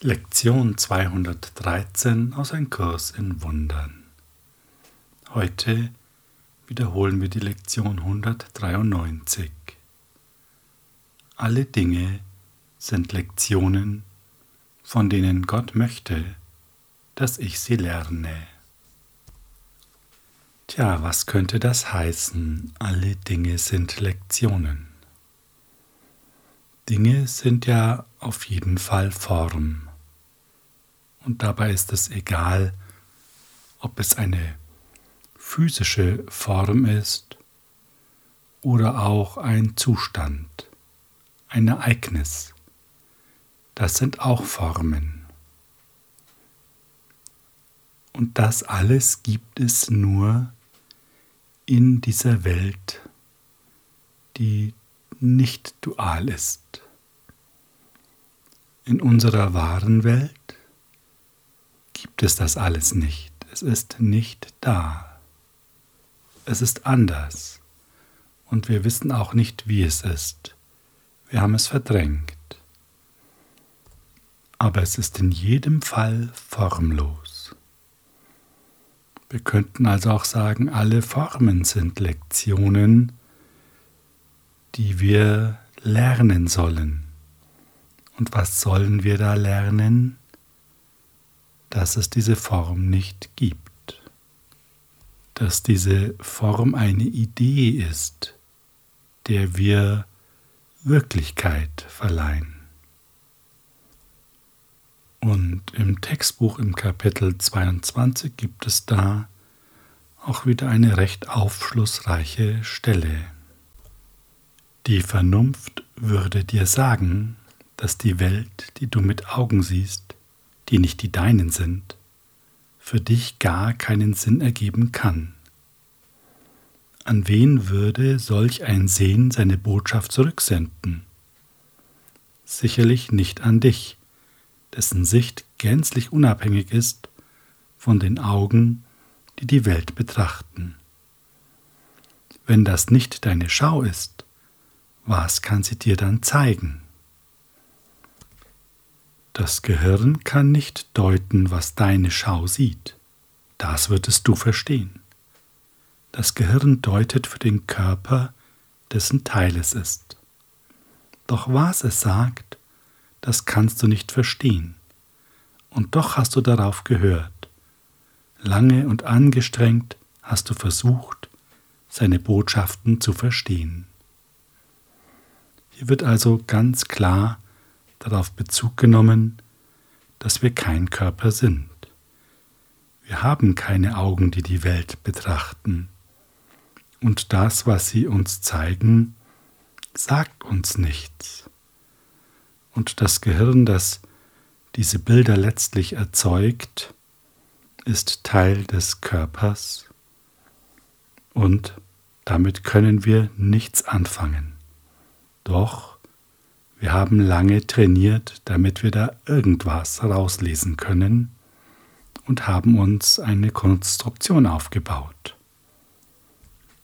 Lektion 213 aus Ein Kurs in Wundern. Heute wiederholen wir die Lektion 193. Alle Dinge sind Lektionen, von denen Gott möchte, dass ich sie lerne. Tja, was könnte das heißen? Alle Dinge sind Lektionen. Dinge sind ja auf jeden Fall Form. Und dabei ist es egal, ob es eine physische Form ist oder auch ein Zustand, ein Ereignis. Das sind auch Formen. Und das alles gibt es nur in dieser Welt, die nicht dual ist. In unserer wahren Welt gibt es das alles nicht. Es ist nicht da. Es ist anders. Und wir wissen auch nicht, wie es ist. Wir haben es verdrängt. Aber es ist in jedem Fall formlos. Wir könnten also auch sagen, alle Formen sind Lektionen, die wir lernen sollen. Und was sollen wir da lernen? Dass es diese Form nicht gibt, dass diese Form eine Idee ist, der wir Wirklichkeit verleihen. Und im Textbuch im Kapitel 22 gibt es da auch wieder eine recht aufschlussreiche Stelle. Die Vernunft würde dir sagen, dass die Welt, die du mit Augen siehst, die nicht die deinen sind, für dich gar keinen Sinn ergeben kann. An wen würde solch ein Sehen seine Botschaft zurücksenden? Sicherlich nicht an dich, dessen Sicht gänzlich unabhängig ist von den Augen, die die Welt betrachten. Wenn das nicht deine Schau ist, was kann sie dir dann zeigen? Das Gehirn kann nicht deuten, was deine Schau sieht. Das würdest du verstehen. Das Gehirn deutet für den Körper, dessen Teil es ist. Doch was es sagt, das kannst du nicht verstehen. Und doch hast du darauf gehört. Lange und angestrengt hast du versucht, seine Botschaften zu verstehen. Hier wird also ganz klar, darauf Bezug genommen, dass wir kein Körper sind. Wir haben keine Augen, die die Welt betrachten. Und das, was sie uns zeigen, sagt uns nichts. Und das Gehirn, das diese Bilder letztlich erzeugt, ist Teil des Körpers und damit können wir nichts anfangen. Doch wir haben lange trainiert, damit wir da irgendwas rauslesen können und haben uns eine Konstruktion aufgebaut.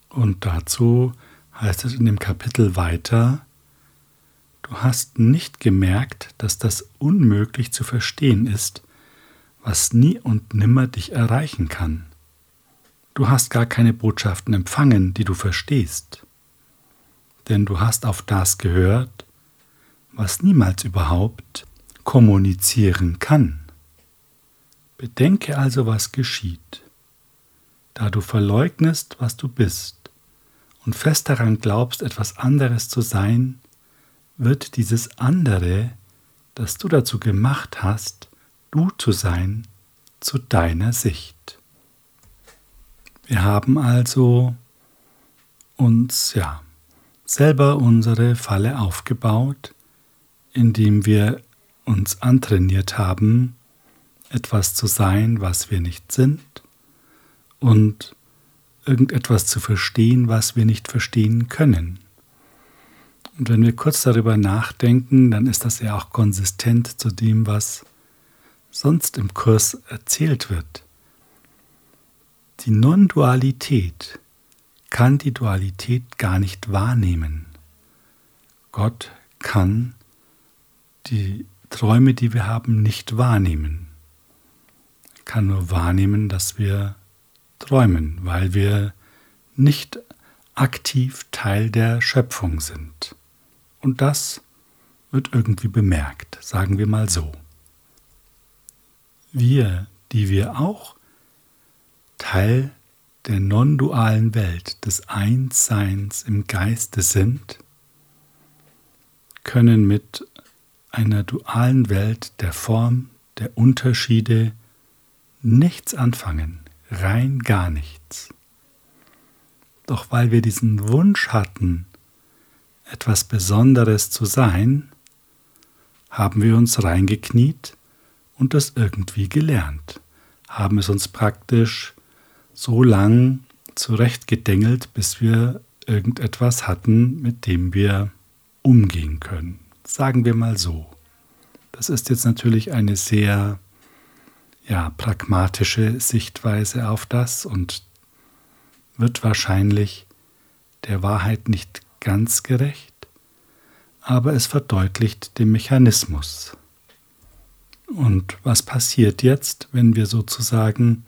Und dazu heißt es in dem Kapitel weiter, du hast nicht gemerkt, dass das unmöglich zu verstehen ist, was nie und nimmer dich erreichen kann. Du hast gar keine Botschaften empfangen, die du verstehst. Denn du hast auf das gehört, was niemals überhaupt kommunizieren kann. Bedenke also, was geschieht. Da du verleugnest, was du bist, und fest daran glaubst, etwas anderes zu sein, wird dieses andere, das du dazu gemacht hast, du zu sein, zu deiner Sicht. Wir haben also uns ja selber unsere Falle aufgebaut, indem wir uns antrainiert haben, etwas zu sein, was wir nicht sind und irgendetwas zu verstehen, was wir nicht verstehen können. Und wenn wir kurz darüber nachdenken, dann ist das ja auch konsistent zu dem, was sonst im Kurs erzählt wird. Die Non-Dualität kann die Dualität gar nicht wahrnehmen. Gott kann die Träume, die wir haben, nicht wahrnehmen. Er kann nur wahrnehmen, dass wir träumen, weil wir nicht aktiv Teil der Schöpfung sind. Und das wird irgendwie bemerkt, sagen wir mal so. Wir, die wir auch Teil der non-dualen Welt des Einsseins im Geiste sind, können mit einer dualen Welt der Form, der Unterschiede nichts anfangen, rein gar nichts. Doch weil wir diesen Wunsch hatten, etwas Besonderes zu sein, haben wir uns reingekniet und das irgendwie gelernt, haben es uns praktisch so lang zurechtgedengelt, bis wir irgendetwas hatten, mit dem wir umgehen können. Sagen wir mal so. Das ist jetzt natürlich eine sehr ja, pragmatische Sichtweise auf das und wird wahrscheinlich der Wahrheit nicht ganz gerecht, aber es verdeutlicht den Mechanismus. Und was passiert jetzt, wenn wir sozusagen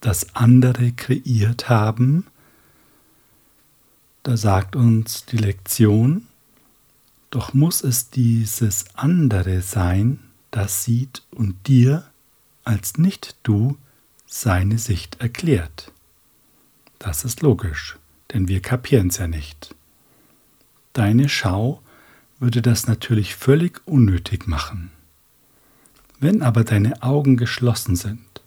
das andere kreiert haben? Da sagt uns die Lektion, doch muss es dieses andere sein, das sieht und dir als nicht du seine Sicht erklärt. Das ist logisch, denn wir kapieren es ja nicht. Deine Schau würde das natürlich völlig unnötig machen. Wenn aber deine Augen geschlossen sind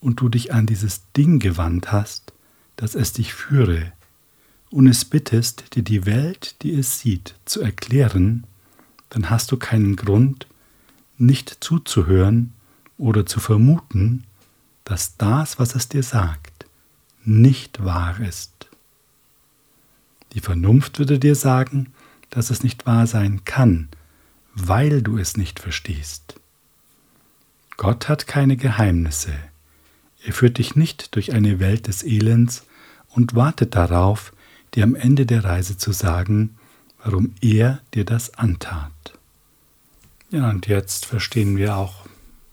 und du dich an dieses Ding gewandt hast, dass es dich führe, und es bittest, dir die Welt, die es sieht, zu erklären, dann hast du keinen Grund, nicht zuzuhören oder zu vermuten, dass das, was es dir sagt, nicht wahr ist. Die Vernunft würde dir sagen, dass es nicht wahr sein kann, weil du es nicht verstehst. Gott hat keine Geheimnisse. Er führt dich nicht durch eine Welt des Elends und wartet darauf, dir am Ende der Reise zu sagen, warum er dir das antat. Ja, und jetzt verstehen wir auch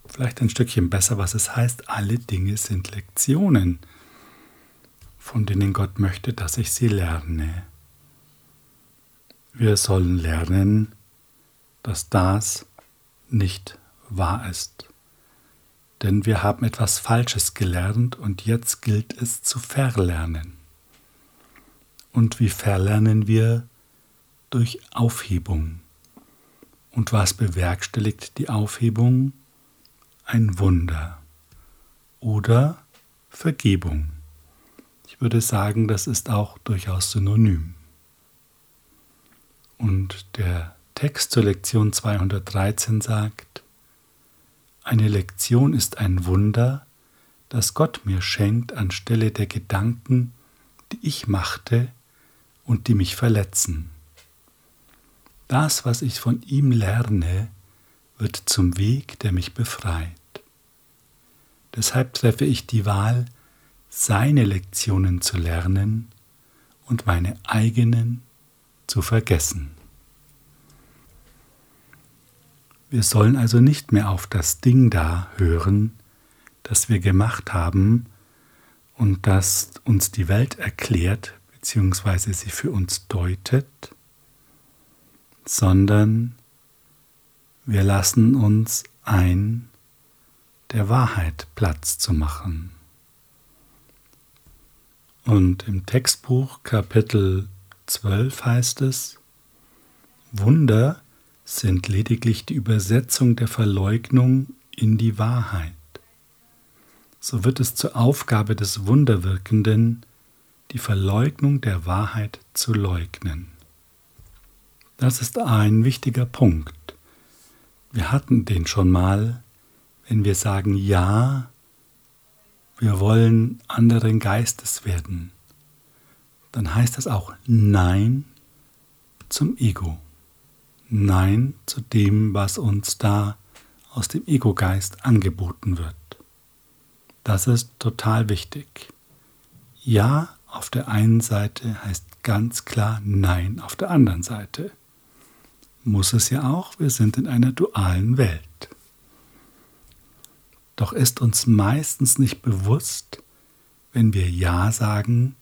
vielleicht ein Stückchen besser, was es heißt, alle Dinge sind Lektionen von denen Gott möchte, dass ich sie lerne. Wir sollen lernen, dass das nicht wahr ist. Denn wir haben etwas Falsches gelernt und jetzt gilt es zu verlernen. Und wie verlernen wir? Durch Aufhebung. Und was bewerkstelligt die Aufhebung? Ein Wunder oder Vergebung würde sagen, das ist auch durchaus synonym. Und der Text zur Lektion 213 sagt, eine Lektion ist ein Wunder, das Gott mir schenkt anstelle der Gedanken, die ich machte und die mich verletzen. Das, was ich von ihm lerne, wird zum Weg, der mich befreit. Deshalb treffe ich die Wahl, seine Lektionen zu lernen und meine eigenen zu vergessen. Wir sollen also nicht mehr auf das Ding da hören, das wir gemacht haben und das uns die Welt erklärt bzw. sie für uns deutet, sondern wir lassen uns ein, der Wahrheit Platz zu machen. Und im Textbuch Kapitel 12 heißt es, Wunder sind lediglich die Übersetzung der Verleugnung in die Wahrheit. So wird es zur Aufgabe des Wunderwirkenden, die Verleugnung der Wahrheit zu leugnen. Das ist ein wichtiger Punkt. Wir hatten den schon mal, wenn wir sagen Ja wir wollen anderen Geistes werden, dann heißt das auch Nein zum Ego. Nein zu dem, was uns da aus dem Ego-Geist angeboten wird. Das ist total wichtig. Ja auf der einen Seite heißt ganz klar Nein auf der anderen Seite. Muss es ja auch, wir sind in einer dualen Welt. Doch ist uns meistens nicht bewusst, wenn wir Ja sagen,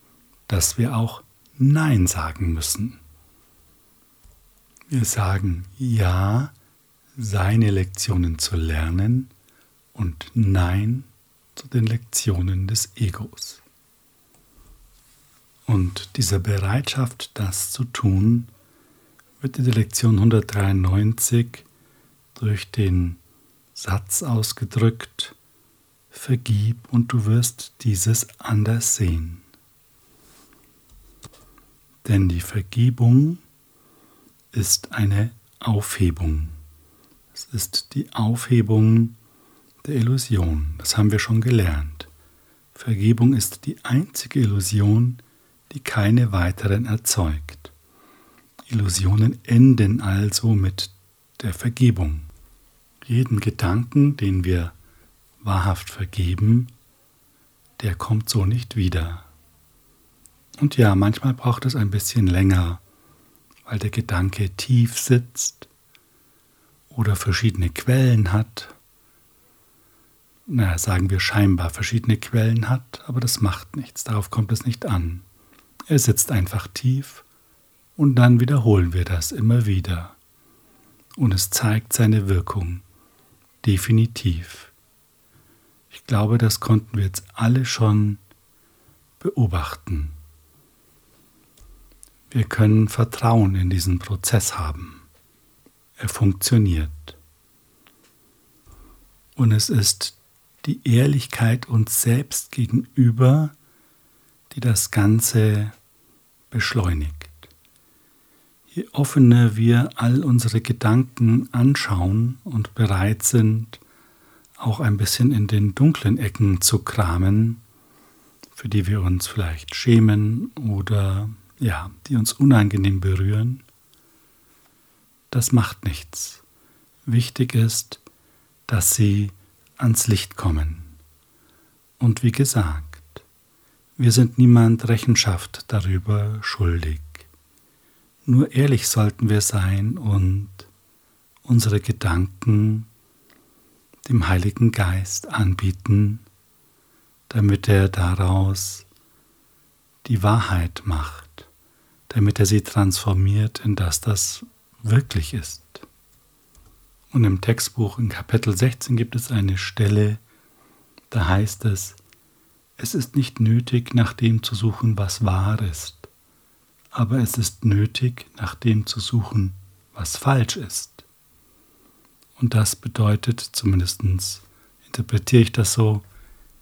dass wir auch Nein sagen müssen. Wir sagen Ja, seine Lektionen zu lernen und Nein zu den Lektionen des Egos. Und diese Bereitschaft, das zu tun, wird in der Lektion 193 durch den Satz ausgedrückt, vergib und du wirst dieses anders sehen. Denn die Vergebung ist eine Aufhebung. Es ist die Aufhebung der Illusion. Das haben wir schon gelernt. Vergebung ist die einzige Illusion, die keine weiteren erzeugt. Illusionen enden also mit der Vergebung. Jeden Gedanken, den wir wahrhaft vergeben, der kommt so nicht wieder. Und ja, manchmal braucht es ein bisschen länger, weil der Gedanke tief sitzt oder verschiedene Quellen hat. Naja, sagen wir scheinbar verschiedene Quellen hat, aber das macht nichts, darauf kommt es nicht an. Er sitzt einfach tief und dann wiederholen wir das immer wieder. Und es zeigt seine Wirkung. Definitiv. Ich glaube, das konnten wir jetzt alle schon beobachten. Wir können Vertrauen in diesen Prozess haben. Er funktioniert. Und es ist die Ehrlichkeit uns selbst gegenüber, die das Ganze beschleunigt. Je offener wir all unsere Gedanken anschauen und bereit sind, auch ein bisschen in den dunklen Ecken zu kramen, für die wir uns vielleicht schämen oder ja, die uns unangenehm berühren, das macht nichts. Wichtig ist, dass sie ans Licht kommen. Und wie gesagt, wir sind niemand Rechenschaft darüber schuldig. Nur ehrlich sollten wir sein und unsere Gedanken dem Heiligen Geist anbieten, damit er daraus die Wahrheit macht, damit er sie transformiert in das, das wirklich ist. Und im Textbuch in Kapitel 16 gibt es eine Stelle, da heißt es, es ist nicht nötig, nach dem zu suchen, was wahr ist aber es ist nötig, nach dem zu suchen, was falsch ist. Und das bedeutet, zumindest interpretiere ich das so,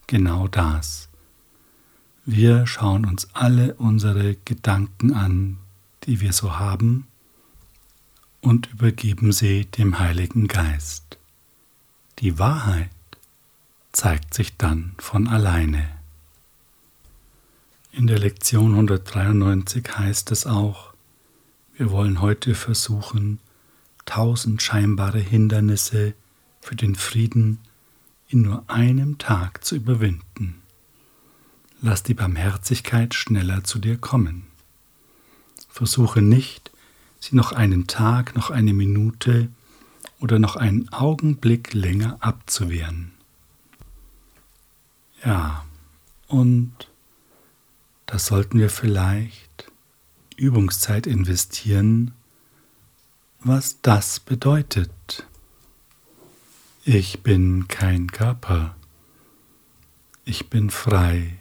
genau das. Wir schauen uns alle unsere Gedanken an, die wir so haben, und übergeben sie dem Heiligen Geist. Die Wahrheit zeigt sich dann von alleine. In der Lektion 193 heißt es auch, wir wollen heute versuchen, tausend scheinbare Hindernisse für den Frieden in nur einem Tag zu überwinden. Lass die Barmherzigkeit schneller zu dir kommen. Versuche nicht, sie noch einen Tag, noch eine Minute oder noch einen Augenblick länger abzuwehren. Ja, und da sollten wir vielleicht Übungszeit investieren, was das bedeutet. Ich bin kein Körper. Ich bin frei,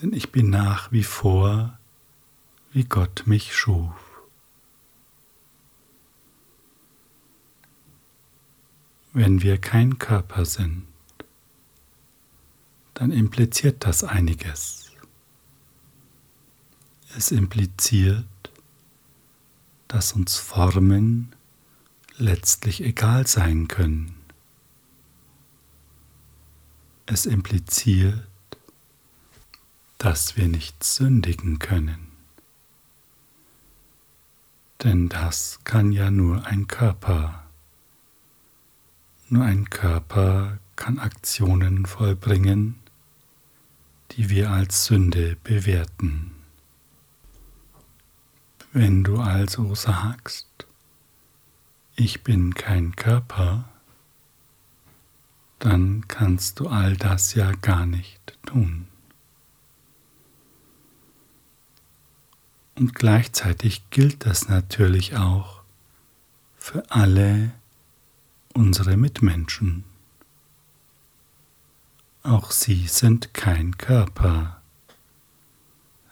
denn ich bin nach wie vor, wie Gott mich schuf. Wenn wir kein Körper sind, dann impliziert das einiges. Es impliziert, dass uns Formen letztlich egal sein können. Es impliziert, dass wir nicht sündigen können. Denn das kann ja nur ein Körper. Nur ein Körper kann Aktionen vollbringen, die wir als Sünde bewerten. Wenn du also sagst, ich bin kein Körper, dann kannst du all das ja gar nicht tun. Und gleichzeitig gilt das natürlich auch für alle unsere Mitmenschen. Auch sie sind kein Körper,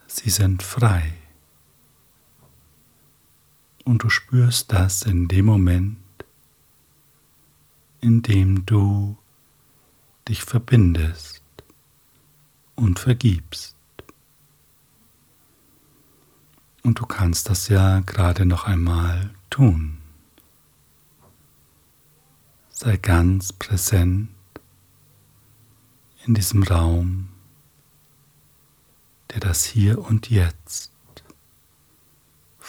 sie sind frei. Und du spürst das in dem Moment, in dem du dich verbindest und vergibst. Und du kannst das ja gerade noch einmal tun. Sei ganz präsent in diesem Raum, der das Hier und Jetzt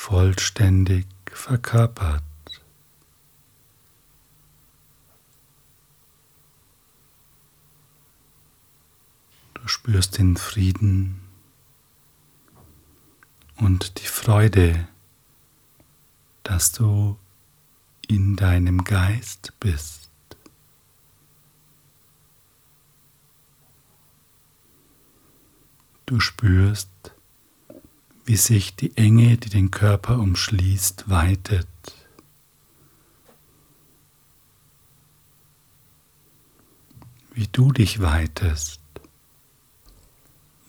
vollständig verkörpert. Du spürst den Frieden und die Freude, dass du in deinem Geist bist. Du spürst, wie sich die Enge, die den Körper umschließt, weitet. Wie du dich weitest,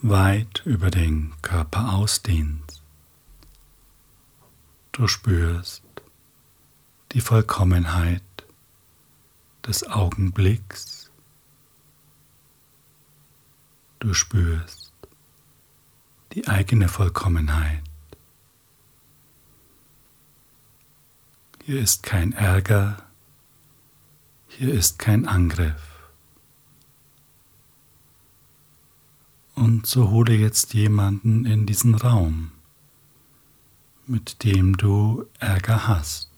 weit über den Körper ausdehnst. Du spürst die Vollkommenheit des Augenblicks. Du spürst die eigene Vollkommenheit. Hier ist kein Ärger, hier ist kein Angriff. Und so hole jetzt jemanden in diesen Raum, mit dem du Ärger hast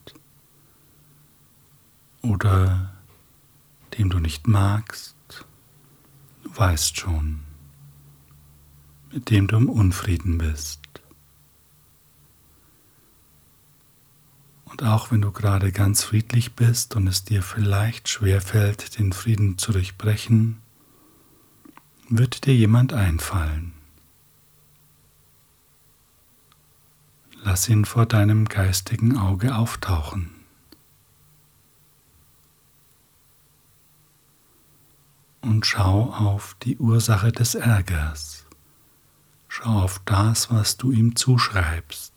oder dem du nicht magst, du weißt schon mit dem du im Unfrieden bist. Und auch wenn du gerade ganz friedlich bist und es dir vielleicht schwerfällt, den Frieden zu durchbrechen, wird dir jemand einfallen. Lass ihn vor deinem geistigen Auge auftauchen. Und schau auf die Ursache des Ärgers. Schau auf das, was du ihm zuschreibst,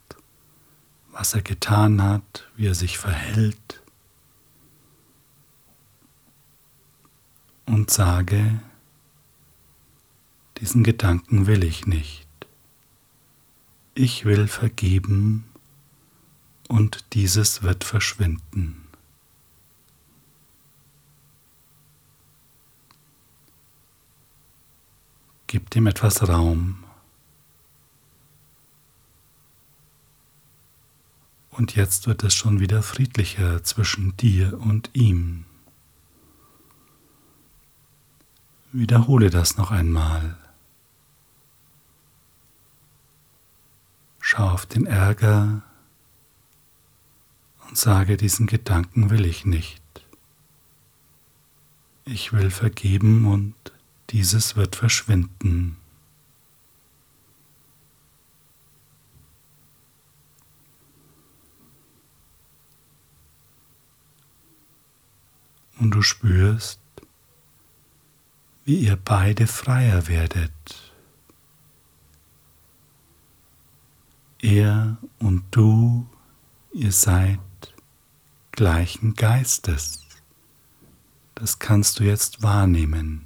was er getan hat, wie er sich verhält. Und sage, diesen Gedanken will ich nicht. Ich will vergeben und dieses wird verschwinden. Gib dem etwas Raum. Und jetzt wird es schon wieder friedlicher zwischen dir und ihm. Wiederhole das noch einmal. Schau auf den Ärger und sage, diesen Gedanken will ich nicht. Ich will vergeben und dieses wird verschwinden. Und du spürst, wie ihr beide freier werdet. Er und du, ihr seid gleichen Geistes. Das kannst du jetzt wahrnehmen.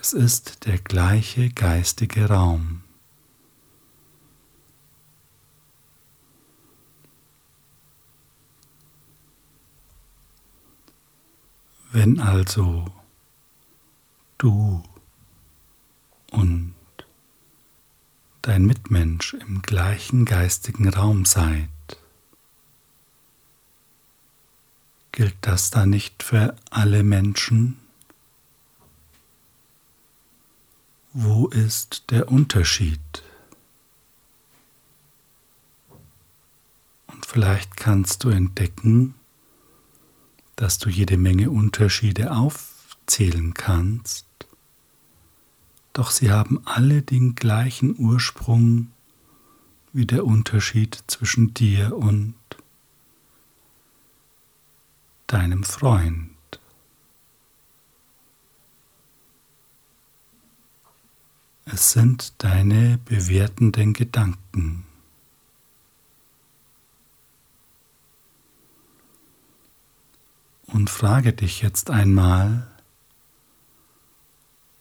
Es ist der gleiche geistige Raum. Wenn also du und dein Mitmensch im gleichen geistigen Raum seid, gilt das da nicht für alle Menschen? Wo ist der Unterschied? Und vielleicht kannst du entdecken, dass du jede Menge Unterschiede aufzählen kannst, doch sie haben alle den gleichen Ursprung wie der Unterschied zwischen dir und deinem Freund. Es sind deine bewertenden Gedanken. Und frage dich jetzt einmal,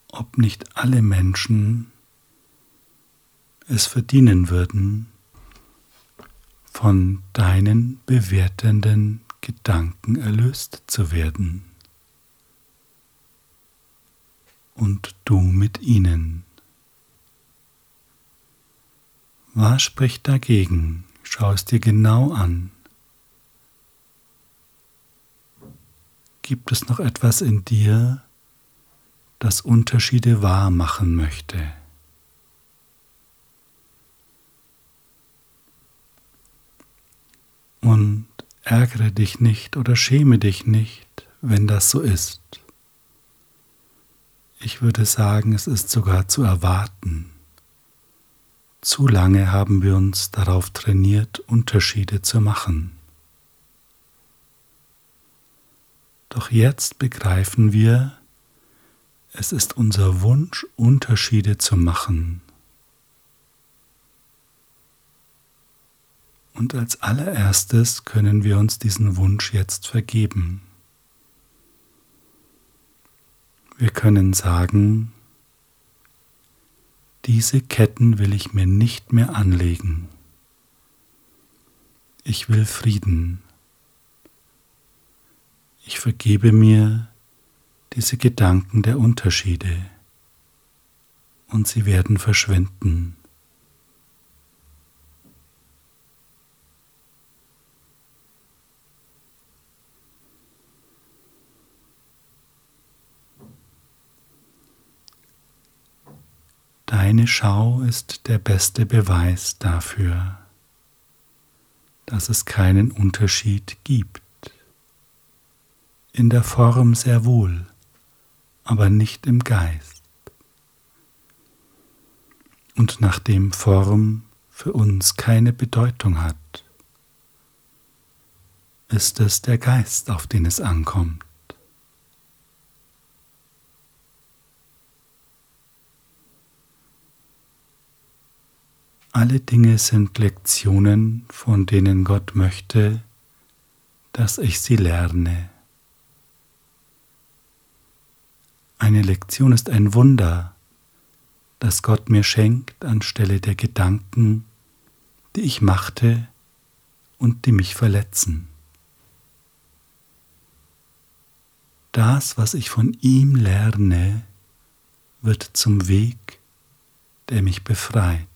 ob nicht alle Menschen es verdienen würden, von deinen bewertenden Gedanken erlöst zu werden. Und du mit ihnen. Was spricht dagegen? Schau es dir genau an. Gibt es noch etwas in dir, das Unterschiede wahr machen möchte? Und ärgere dich nicht oder schäme dich nicht, wenn das so ist. Ich würde sagen, es ist sogar zu erwarten. Zu lange haben wir uns darauf trainiert, Unterschiede zu machen. Doch jetzt begreifen wir, es ist unser Wunsch, Unterschiede zu machen. Und als allererstes können wir uns diesen Wunsch jetzt vergeben. Wir können sagen, diese Ketten will ich mir nicht mehr anlegen. Ich will Frieden. Ich vergebe mir diese Gedanken der Unterschiede und sie werden verschwinden. Deine Schau ist der beste Beweis dafür, dass es keinen Unterschied gibt. In der Form sehr wohl, aber nicht im Geist. Und nachdem Form für uns keine Bedeutung hat, ist es der Geist, auf den es ankommt. Alle Dinge sind Lektionen, von denen Gott möchte, dass ich sie lerne. Eine Lektion ist ein Wunder, das Gott mir schenkt anstelle der Gedanken, die ich machte und die mich verletzen. Das, was ich von ihm lerne, wird zum Weg, der mich befreit.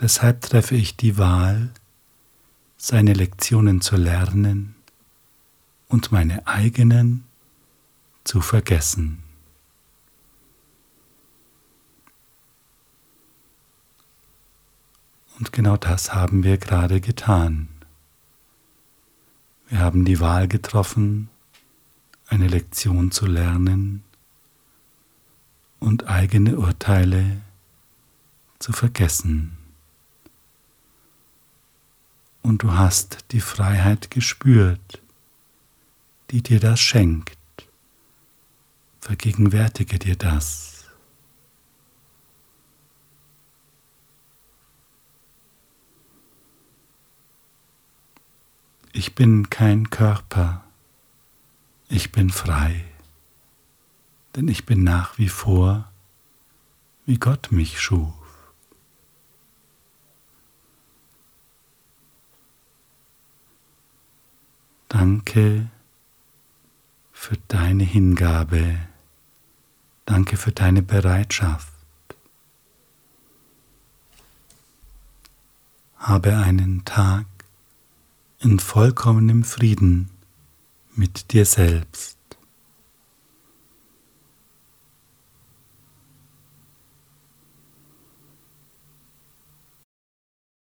Deshalb treffe ich die Wahl, seine Lektionen zu lernen und meine eigenen zu vergessen. Und genau das haben wir gerade getan. Wir haben die Wahl getroffen, eine Lektion zu lernen und eigene Urteile zu vergessen und du hast die Freiheit gespürt, die dir das schenkt. Vergegenwärtige dir das. Ich bin kein Körper, ich bin frei, denn ich bin nach wie vor, wie Gott mich schuf. Danke für deine Hingabe. Danke für deine Bereitschaft. Habe einen Tag in vollkommenem Frieden mit dir selbst.